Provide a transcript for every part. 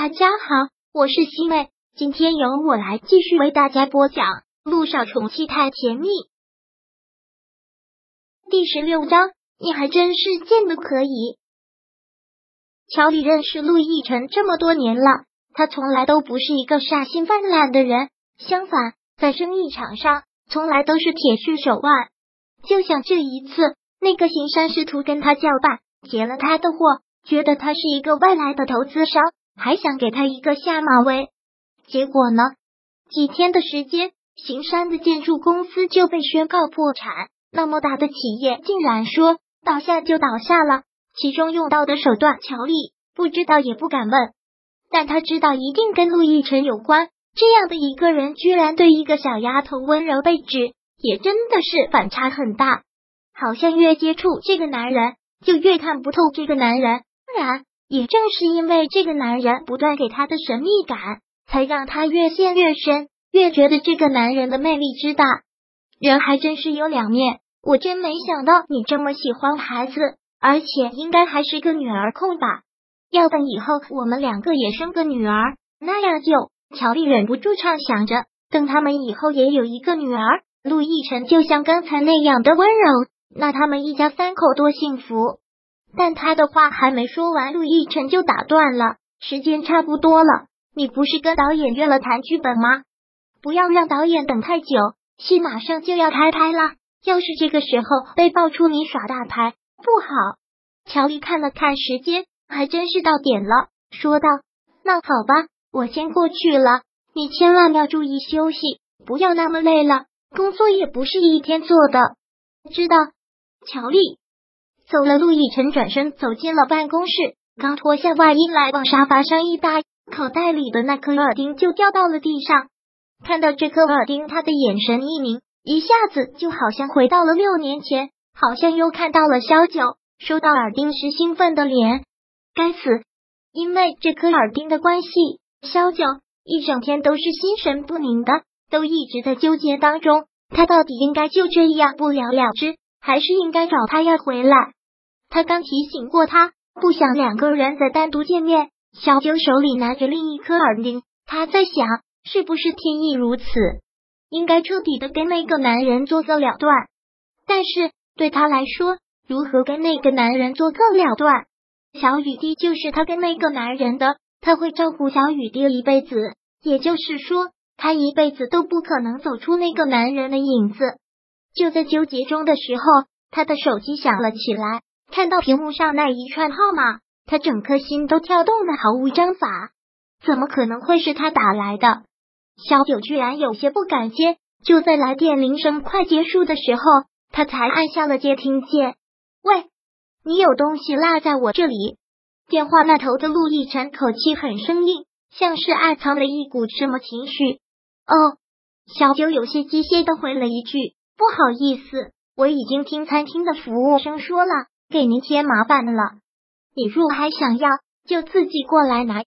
大家好，我是西妹，今天由我来继续为大家播讲《陆少宠妻太甜蜜》第十六章。你还真是贱的可以。乔里认识陆亦辰这么多年了，他从来都不是一个杀心泛滥的人，相反，在生意场上从来都是铁血手腕。就像这一次，那个行山试图跟他叫板，劫了他的货，觉得他是一个外来的投资商。还想给他一个下马威，结果呢？几天的时间，行山的建筑公司就被宣告破产。那么大的企业竟然说倒下就倒下了，其中用到的手段，乔丽不知道也不敢问，但他知道一定跟陆亦辰有关。这样的一个人，居然对一个小丫头温柔备至，也真的是反差很大。好像越接触这个男人，就越看不透这个男人。当然。也正是因为这个男人不断给他的神秘感，才让他越陷越深，越觉得这个男人的魅力之大。人还真是有两面，我真没想到你这么喜欢孩子，而且应该还是个女儿控吧？要等以后我们两个也生个女儿，那样就……乔丽忍不住畅想着，等他们以后也有一个女儿，陆亦辰就像刚才那样的温柔，那他们一家三口多幸福。但他的话还没说完，陆亦辰就打断了。时间差不多了，你不是跟导演约了谈剧本吗？不要让导演等太久，戏马上就要开拍了。要是这个时候被爆出你耍大牌，不好。乔丽看了看时间，还真是到点了，说道：“那好吧，我先过去了。你千万要注意休息，不要那么累了。工作也不是一天做的，知道？”乔丽。走了，陆亦辰转身走进了办公室，刚脱下外衣来往沙发上一搭，口袋里的那颗耳钉就掉到了地上。看到这颗耳钉，他的眼神一凝，一下子就好像回到了六年前，好像又看到了萧九收到耳钉时兴奋的脸。该死，因为这颗耳钉的关系，萧九一整天都是心神不宁的，都一直在纠结当中，他到底应该就这样不了了之，还是应该找他要回来？他刚提醒过他，不想两个人再单独见面。小九手里拿着另一颗耳钉，他在想，是不是天意如此，应该彻底的跟那个男人做个了断。但是对他来说，如何跟那个男人做个了断？小雨滴就是他跟那个男人的，他会照顾小雨滴一辈子。也就是说，他一辈子都不可能走出那个男人的影子。就在纠结中的时候，他的手机响了起来。看到屏幕上那一串号码，他整颗心都跳动的毫无章法。怎么可能会是他打来的？小九居然有些不敢接。就在来电铃声快结束的时候，他才按下了接听键。喂，你有东西落在我这里？电话那头的陆亦辰口气很生硬，像是暗藏了一股什么情绪。哦，小九有些机械的回了一句：“不好意思，我已经听餐厅的服务生说了。”给您添麻烦了，你若还想要，就自己过来拿。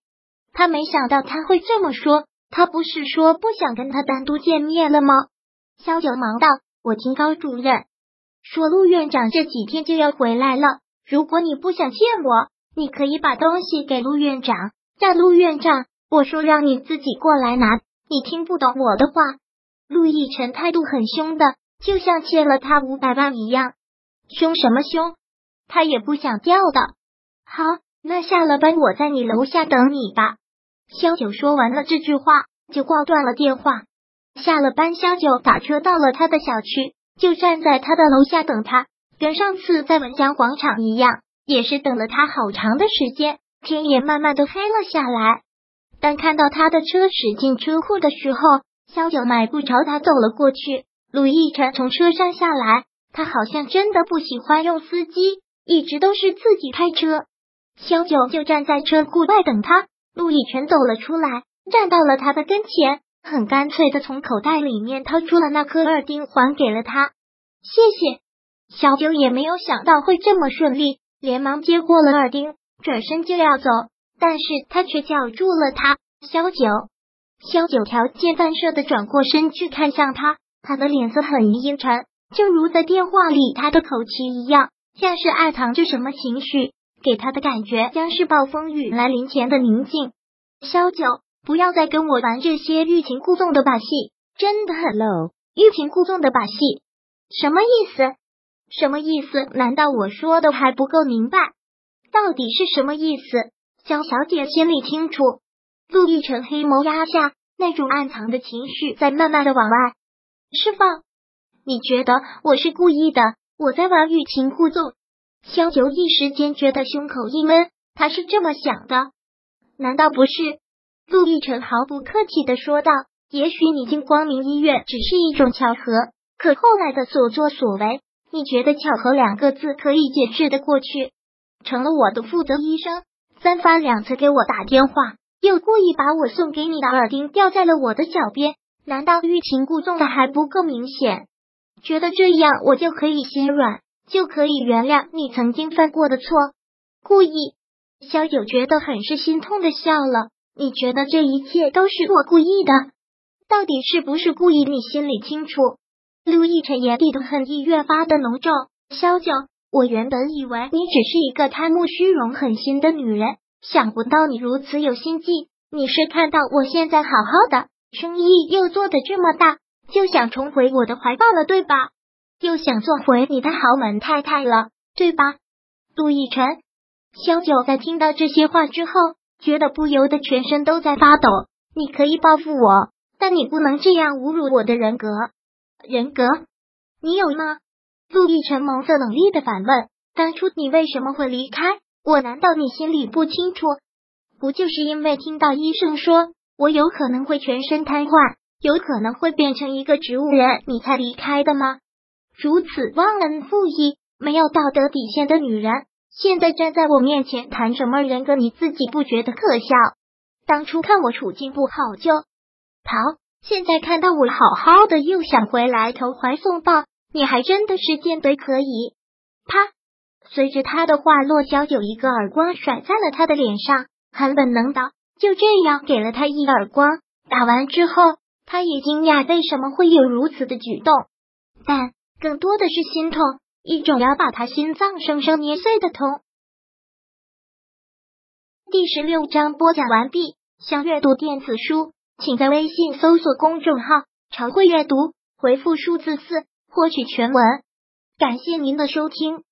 他没想到他会这么说，他不是说不想跟他单独见面了吗？萧九忙道：“我听高主任说，陆院长这几天就要回来了。如果你不想见我，你可以把东西给陆院长，让陆院长。我说让你自己过来拿，你听不懂我的话。”陆亦辰态度很凶的，就像欠了他五百万一样。凶什么凶？他也不想掉的。好，那下了班我在你楼下等你吧。萧九说完了这句话，就挂断了电话。下了班，萧九打车到了他的小区，就站在他的楼下等他。跟上次在文江广场一样，也是等了他好长的时间。天也慢慢的黑了下来。当看到他的车驶进车库的时候，萧九迈步朝他走了过去。陆亦辰从车上下来，他好像真的不喜欢用司机。一直都是自己开车，萧九就站在车库外等他。陆亦辰走了出来，站到了他的跟前，很干脆的从口袋里面掏出了那颗耳钉，还给了他。谢谢。小九也没有想到会这么顺利，连忙接过了耳钉，转身就要走，但是他却叫住了他。萧九，萧九条件反射的转过身去看向他，他的脸色很阴沉，正如在电话里他的口气一样。像是暗藏着什么情绪，给他的感觉将是暴风雨来临前的宁静。萧九，不要再跟我玩这些欲擒故纵的把戏，真的很 low。欲擒故纵的把戏，什么意思？什么意思？难道我说的还不够明白？到底是什么意思？萧小姐心里清楚。陆亦辰黑眸压下，那种暗藏的情绪在慢慢的往外释放。你觉得我是故意的？我在玩欲擒故纵？萧九一时间觉得胸口一闷，他是这么想的。难道不是？陆亦辰毫不客气的说道：“也许你进光明医院只是一种巧合，可后来的所作所为，你觉得巧合两个字可以解释的过去？成了我的负责医生，三番两次给我打电话，又故意把我送给你的耳钉掉在了我的脚边，难道欲擒故纵的还不够明显？觉得这样我就可以心软，就可以原谅你曾经犯过的错？故意？”萧九觉得很是心痛的笑了。你觉得这一切都是我故意的？到底是不是故意？你心里清楚。陆亦辰眼底的恨意越发的浓重。萧九，我原本以为你只是一个贪慕虚荣、狠心的女人，想不到你如此有心计。你是看到我现在好好的，生意又做得这么大，就想重回我的怀抱了，对吧？又想做回你的豪门太太了，对吧？陆亦辰，萧九在听到这些话之后。觉得不由得全身都在发抖。你可以报复我，但你不能这样侮辱我的人格。人格？你有吗？陆亦辰眸色冷厉的反问。当初你为什么会离开我？难道你心里不清楚？不就是因为听到医生说我有可能会全身瘫痪，有可能会变成一个植物人，你才离开的吗？如此忘恩负义、没有道德底线的女人。现在站在我面前谈什么人格，你自己不觉得可笑？当初看我处境不好就逃，现在看到我好好的又想回来投怀送抱，你还真的是见得可以？啪！随着他的话落，萧九一个耳光甩在了他的脸上，很本能的就这样给了他一耳光。打完之后，他也惊讶为什么会有如此的举动，但更多的是心痛。一种要把他心脏生生捏碎的痛。第十六章播讲完毕。想阅读电子书，请在微信搜索公众号“常会阅读”，回复数字四获取全文。感谢您的收听。